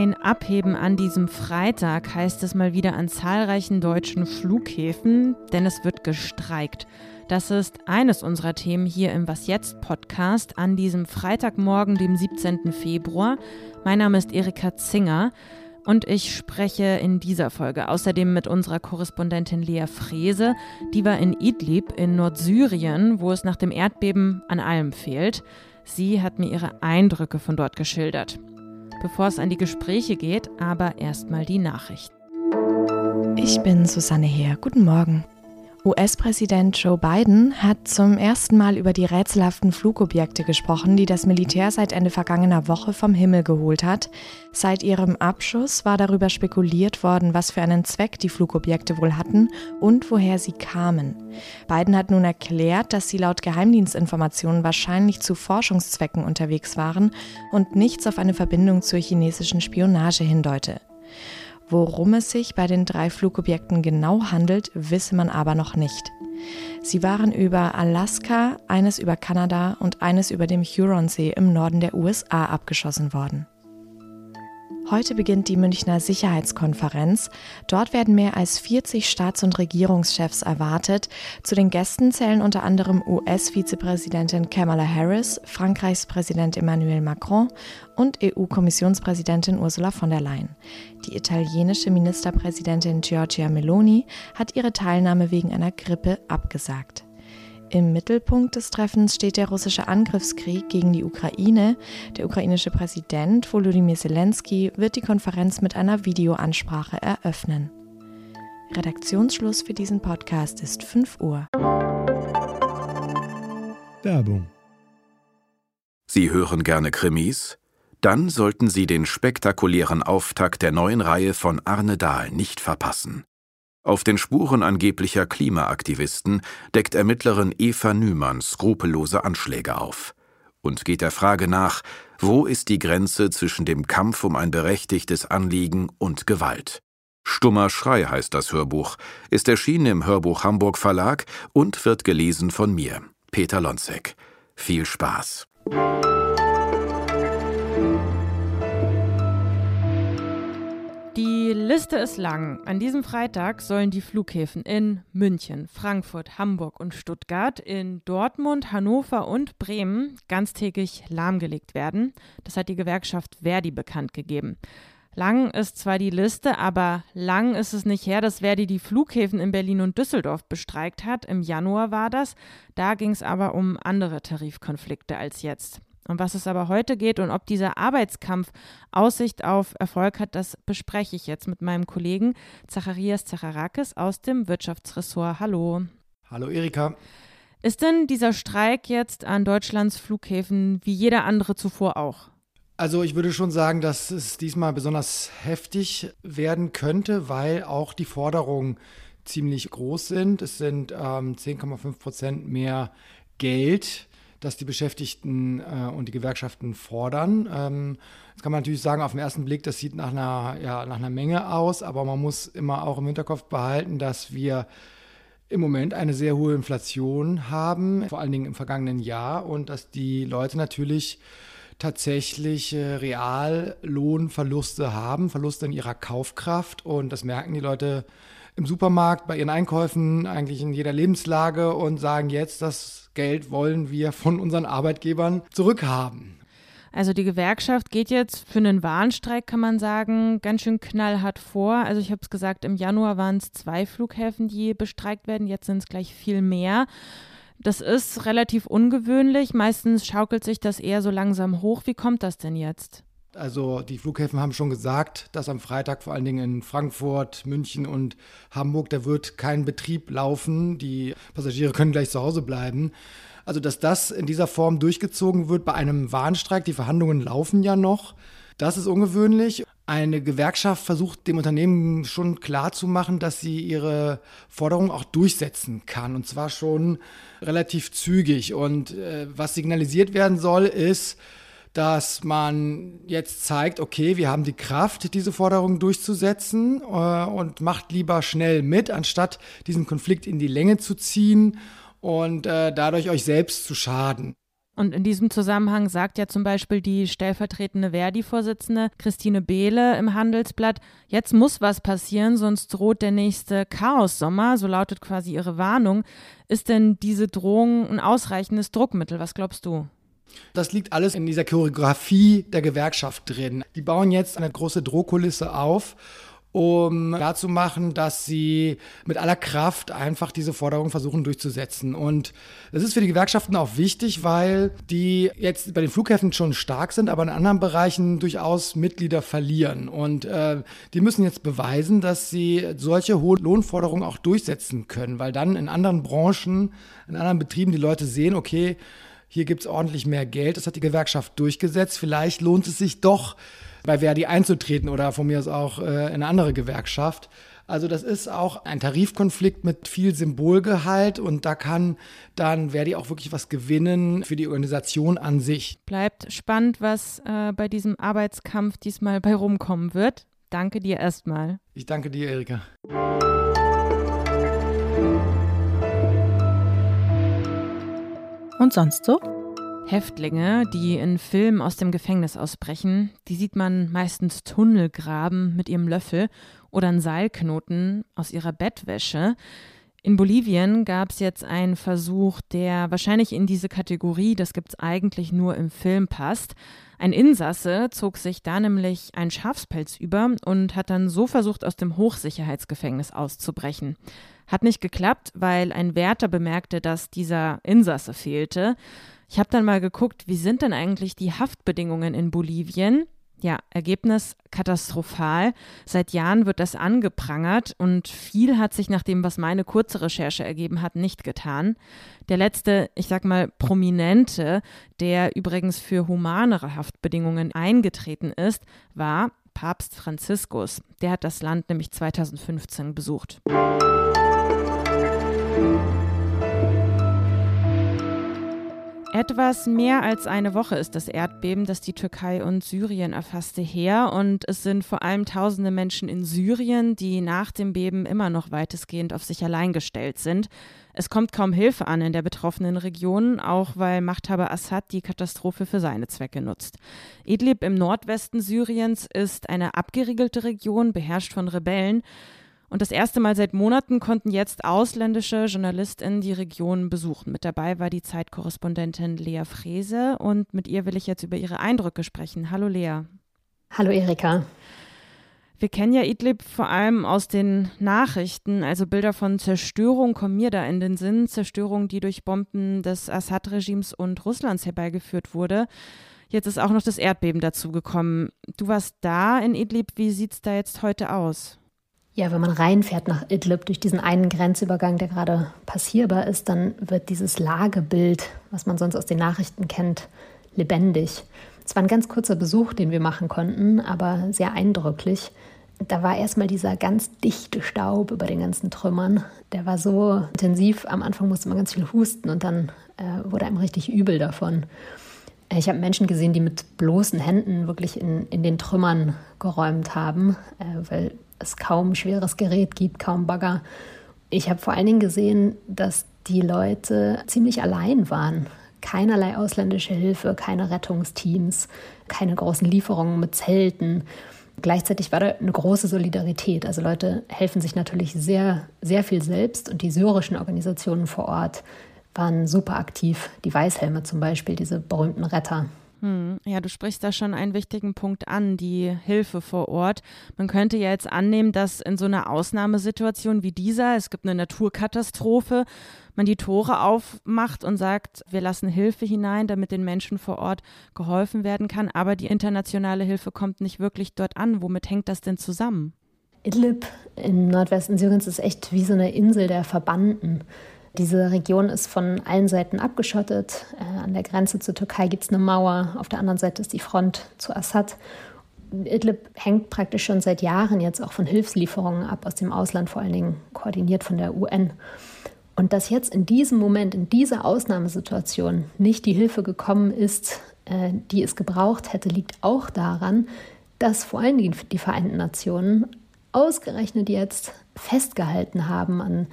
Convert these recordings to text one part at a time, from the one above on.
Ein Abheben an diesem Freitag heißt es mal wieder an zahlreichen deutschen Flughäfen, denn es wird gestreikt. Das ist eines unserer Themen hier im Was jetzt Podcast an diesem Freitagmorgen, dem 17. Februar. Mein Name ist Erika Zinger und ich spreche in dieser Folge außerdem mit unserer Korrespondentin Lea Frese. Die war in Idlib in Nordsyrien, wo es nach dem Erdbeben an allem fehlt. Sie hat mir ihre Eindrücke von dort geschildert. Bevor es an die Gespräche geht, aber erstmal die Nachrichten. Ich bin Susanne Heer. Guten Morgen. US-Präsident Joe Biden hat zum ersten Mal über die rätselhaften Flugobjekte gesprochen, die das Militär seit Ende vergangener Woche vom Himmel geholt hat. Seit ihrem Abschuss war darüber spekuliert worden, was für einen Zweck die Flugobjekte wohl hatten und woher sie kamen. Biden hat nun erklärt, dass sie laut Geheimdienstinformationen wahrscheinlich zu Forschungszwecken unterwegs waren und nichts auf eine Verbindung zur chinesischen Spionage hindeute. Worum es sich bei den drei Flugobjekten genau handelt, wisse man aber noch nicht. Sie waren über Alaska, eines über Kanada und eines über dem Huronsee im Norden der USA abgeschossen worden. Heute beginnt die Münchner Sicherheitskonferenz. Dort werden mehr als 40 Staats- und Regierungschefs erwartet. Zu den Gästen zählen unter anderem US-Vizepräsidentin Kamala Harris, Frankreichs Präsident Emmanuel Macron und EU-Kommissionspräsidentin Ursula von der Leyen. Die italienische Ministerpräsidentin Giorgia Meloni hat ihre Teilnahme wegen einer Grippe abgesagt. Im Mittelpunkt des Treffens steht der russische Angriffskrieg gegen die Ukraine. Der ukrainische Präsident Volodymyr Zelensky wird die Konferenz mit einer Videoansprache eröffnen. Redaktionsschluss für diesen Podcast ist 5 Uhr. Werbung. Sie hören gerne Krimis? Dann sollten Sie den spektakulären Auftakt der neuen Reihe von Arne Dahl nicht verpassen. Auf den Spuren angeblicher Klimaaktivisten deckt Ermittlerin Eva Nümann skrupellose Anschläge auf und geht der Frage nach, wo ist die Grenze zwischen dem Kampf um ein berechtigtes Anliegen und Gewalt. Stummer Schrei heißt das Hörbuch, ist erschienen im Hörbuch Hamburg Verlag und wird gelesen von mir, Peter Lonzek. Viel Spaß. Liste ist lang. An diesem Freitag sollen die Flughäfen in München, Frankfurt, Hamburg und Stuttgart, in Dortmund, Hannover und Bremen ganztägig lahmgelegt werden. Das hat die Gewerkschaft Verdi bekannt gegeben. Lang ist zwar die Liste, aber lang ist es nicht her, dass Verdi die Flughäfen in Berlin und Düsseldorf bestreikt hat. Im Januar war das. Da ging es aber um andere Tarifkonflikte als jetzt. Um was es aber heute geht und ob dieser Arbeitskampf Aussicht auf Erfolg hat, das bespreche ich jetzt mit meinem Kollegen Zacharias Zacharakis aus dem Wirtschaftsressort. Hallo. Hallo Erika. Ist denn dieser Streik jetzt an Deutschlands Flughäfen wie jeder andere zuvor auch? Also ich würde schon sagen, dass es diesmal besonders heftig werden könnte, weil auch die Forderungen ziemlich groß sind. Es sind ähm, 10,5 Prozent mehr Geld das die Beschäftigten äh, und die Gewerkschaften fordern. Ähm, das kann man natürlich sagen, auf den ersten Blick, das sieht nach einer, ja, nach einer Menge aus, aber man muss immer auch im Hinterkopf behalten, dass wir im Moment eine sehr hohe Inflation haben, vor allen Dingen im vergangenen Jahr, und dass die Leute natürlich tatsächlich äh, Reallohnverluste haben, Verluste in ihrer Kaufkraft. Und das merken die Leute im Supermarkt, bei ihren Einkäufen, eigentlich in jeder Lebenslage und sagen jetzt, das Geld wollen wir von unseren Arbeitgebern zurückhaben. Also die Gewerkschaft geht jetzt für einen Warnstreik, kann man sagen, ganz schön knallhart vor. Also ich habe es gesagt, im Januar waren es zwei Flughäfen, die bestreikt werden, jetzt sind es gleich viel mehr. Das ist relativ ungewöhnlich. Meistens schaukelt sich das eher so langsam hoch. Wie kommt das denn jetzt? Also die Flughäfen haben schon gesagt, dass am Freitag vor allen Dingen in Frankfurt, München und Hamburg, da wird kein Betrieb laufen. Die Passagiere können gleich zu Hause bleiben. Also dass das in dieser Form durchgezogen wird bei einem Warnstreik, die Verhandlungen laufen ja noch, das ist ungewöhnlich. Eine Gewerkschaft versucht dem Unternehmen schon klarzumachen, dass sie ihre Forderungen auch durchsetzen kann und zwar schon relativ zügig. Und äh, was signalisiert werden soll, ist, dass man jetzt zeigt, okay, wir haben die Kraft, diese Forderungen durchzusetzen äh, und macht lieber schnell mit, anstatt diesen Konflikt in die Länge zu ziehen und äh, dadurch euch selbst zu schaden. Und in diesem Zusammenhang sagt ja zum Beispiel die stellvertretende Verdi-Vorsitzende Christine Behle im Handelsblatt, jetzt muss was passieren, sonst droht der nächste Chaos-Sommer, so lautet quasi ihre Warnung. Ist denn diese Drohung ein ausreichendes Druckmittel? Was glaubst du? Das liegt alles in dieser Choreografie der Gewerkschaft drin. Die bauen jetzt eine große Drohkulisse auf um klarzumachen, dass sie mit aller Kraft einfach diese Forderung versuchen durchzusetzen. Und das ist für die Gewerkschaften auch wichtig, weil die jetzt bei den Flughäfen schon stark sind, aber in anderen Bereichen durchaus Mitglieder verlieren. Und äh, die müssen jetzt beweisen, dass sie solche hohen Lohnforderungen auch durchsetzen können, weil dann in anderen Branchen, in anderen Betrieben die Leute sehen, okay, hier gibt es ordentlich mehr Geld, das hat die Gewerkschaft durchgesetzt, vielleicht lohnt es sich doch, bei Verdi einzutreten oder von mir aus auch äh, in eine andere Gewerkschaft. Also das ist auch ein Tarifkonflikt mit viel Symbolgehalt und da kann dann Verdi auch wirklich was gewinnen für die Organisation an sich. Bleibt spannend, was äh, bei diesem Arbeitskampf diesmal bei rumkommen wird. Danke dir erstmal. Ich danke dir, Erika. Und sonst so? Häftlinge, die in Filmen aus dem Gefängnis ausbrechen, die sieht man meistens Tunnel graben mit ihrem Löffel oder einen Seilknoten aus ihrer Bettwäsche. In Bolivien gab es jetzt einen Versuch, der wahrscheinlich in diese Kategorie, das gibt es eigentlich nur im Film, passt. Ein Insasse zog sich da nämlich einen Schafspelz über und hat dann so versucht, aus dem Hochsicherheitsgefängnis auszubrechen. Hat nicht geklappt, weil ein Wärter bemerkte, dass dieser Insasse fehlte. Ich habe dann mal geguckt, wie sind denn eigentlich die Haftbedingungen in Bolivien? Ja, Ergebnis katastrophal. Seit Jahren wird das angeprangert und viel hat sich nach dem, was meine kurze Recherche ergeben hat, nicht getan. Der letzte, ich sag mal, prominente, der übrigens für humanere Haftbedingungen eingetreten ist, war Papst Franziskus. Der hat das Land nämlich 2015 besucht. Etwas mehr als eine Woche ist das Erdbeben, das die Türkei und Syrien erfasste, her. Und es sind vor allem tausende Menschen in Syrien, die nach dem Beben immer noch weitestgehend auf sich allein gestellt sind. Es kommt kaum Hilfe an in der betroffenen Region, auch weil Machthaber Assad die Katastrophe für seine Zwecke nutzt. Idlib im Nordwesten Syriens ist eine abgeriegelte Region, beherrscht von Rebellen. Und das erste Mal seit Monaten konnten jetzt ausländische JournalistInnen die Region besuchen. Mit dabei war die Zeitkorrespondentin Lea Frese und mit ihr will ich jetzt über ihre Eindrücke sprechen. Hallo Lea. Hallo Erika. Wir kennen ja Idlib vor allem aus den Nachrichten, also Bilder von Zerstörung kommen mir da in den Sinn, Zerstörung, die durch Bomben des Assad-Regimes und Russlands herbeigeführt wurde. Jetzt ist auch noch das Erdbeben dazugekommen. Du warst da in Idlib, wie sieht es da jetzt heute aus? Ja, wenn man reinfährt nach Idlib durch diesen einen Grenzübergang, der gerade passierbar ist, dann wird dieses Lagebild, was man sonst aus den Nachrichten kennt, lebendig. Es war ein ganz kurzer Besuch, den wir machen konnten, aber sehr eindrücklich. Da war erstmal dieser ganz dichte Staub über den ganzen Trümmern. Der war so intensiv, am Anfang musste man ganz viel husten und dann äh, wurde einem richtig übel davon. Ich habe Menschen gesehen, die mit bloßen Händen wirklich in, in den Trümmern geräumt haben, äh, weil es kaum schweres Gerät gibt, kaum Bagger. Ich habe vor allen Dingen gesehen, dass die Leute ziemlich allein waren. Keinerlei ausländische Hilfe, keine Rettungsteams, keine großen Lieferungen mit Zelten. Gleichzeitig war da eine große Solidarität. Also Leute helfen sich natürlich sehr, sehr viel selbst und die syrischen Organisationen vor Ort waren super aktiv. Die Weißhelme zum Beispiel, diese berühmten Retter. Hm, ja, du sprichst da schon einen wichtigen Punkt an, die Hilfe vor Ort. Man könnte ja jetzt annehmen, dass in so einer Ausnahmesituation wie dieser, es gibt eine Naturkatastrophe, man die Tore aufmacht und sagt, wir lassen Hilfe hinein, damit den Menschen vor Ort geholfen werden kann, aber die internationale Hilfe kommt nicht wirklich dort an. Womit hängt das denn zusammen? Idlib im Nordwesten Syriens ist echt wie so eine Insel der Verbannten. Diese Region ist von allen Seiten abgeschottet. Äh, an der Grenze zur Türkei gibt es eine Mauer, auf der anderen Seite ist die Front zu Assad. Idlib hängt praktisch schon seit Jahren jetzt auch von Hilfslieferungen ab aus dem Ausland, vor allen Dingen koordiniert von der UN. Und dass jetzt in diesem Moment, in dieser Ausnahmesituation nicht die Hilfe gekommen ist, äh, die es gebraucht hätte, liegt auch daran, dass vor allen Dingen die Vereinten Nationen ausgerechnet jetzt festgehalten haben an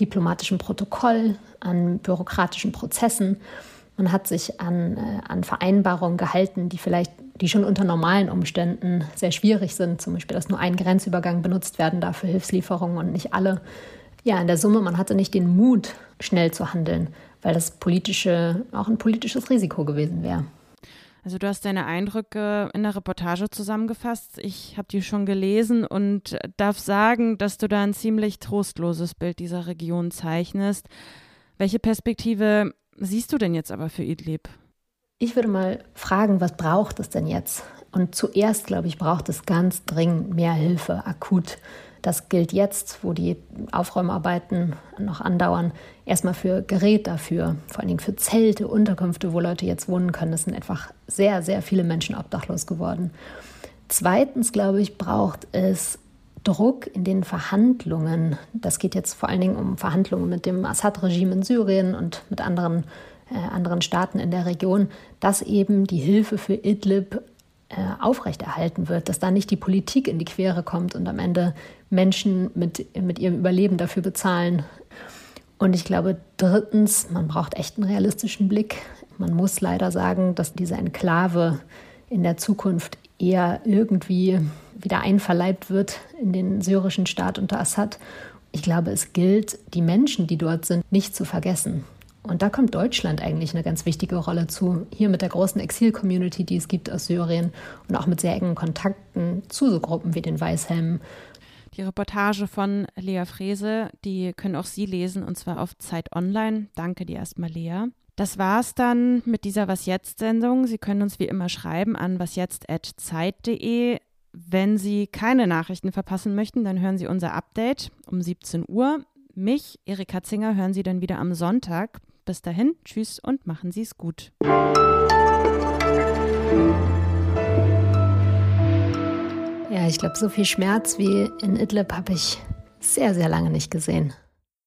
diplomatischem Protokoll, an bürokratischen Prozessen. Man hat sich an, äh, an Vereinbarungen gehalten, die vielleicht, die schon unter normalen Umständen sehr schwierig sind. Zum Beispiel, dass nur ein Grenzübergang benutzt werden darf für Hilfslieferungen und nicht alle. Ja, in der Summe, man hatte nicht den Mut, schnell zu handeln, weil das politische, auch ein politisches Risiko gewesen wäre. Also du hast deine Eindrücke in der Reportage zusammengefasst. Ich habe die schon gelesen und darf sagen, dass du da ein ziemlich trostloses Bild dieser Region zeichnest. Welche Perspektive siehst du denn jetzt aber für Idlib? Ich würde mal fragen, was braucht es denn jetzt? Und zuerst, glaube ich, braucht es ganz dringend mehr Hilfe, akut. Das gilt jetzt, wo die Aufräumarbeiten noch andauern, erstmal für Gerät dafür, vor allen Dingen für Zelte, Unterkünfte, wo Leute jetzt wohnen können. Es sind einfach sehr, sehr viele Menschen obdachlos geworden. Zweitens, glaube ich, braucht es Druck in den Verhandlungen. Das geht jetzt vor allen Dingen um Verhandlungen mit dem Assad-Regime in Syrien und mit anderen, äh, anderen Staaten in der Region, dass eben die Hilfe für Idlib aufrechterhalten wird, dass da nicht die Politik in die Quere kommt und am Ende Menschen mit, mit ihrem Überleben dafür bezahlen. Und ich glaube, drittens, man braucht echt einen realistischen Blick. Man muss leider sagen, dass diese Enklave in der Zukunft eher irgendwie wieder einverleibt wird in den syrischen Staat unter Assad. Ich glaube, es gilt, die Menschen, die dort sind, nicht zu vergessen. Und da kommt Deutschland eigentlich eine ganz wichtige Rolle zu. Hier mit der großen Exil-Community, die es gibt aus Syrien und auch mit sehr engen Kontakten zu so Gruppen wie den Weißhelmen. Die Reportage von Lea Frese, die können auch Sie lesen und zwar auf Zeit Online. Danke dir erstmal, Lea. Das war's dann mit dieser Was jetzt-Sendung. Sie können uns wie immer schreiben an wasjetzt.zeit.de. Wenn Sie keine Nachrichten verpassen möchten, dann hören Sie unser Update um 17 Uhr. Mich, Erika Zinger, hören Sie dann wieder am Sonntag. Bis dahin, tschüss und machen Sie es gut. Ja, ich glaube, so viel Schmerz wie in Idlib habe ich sehr, sehr lange nicht gesehen.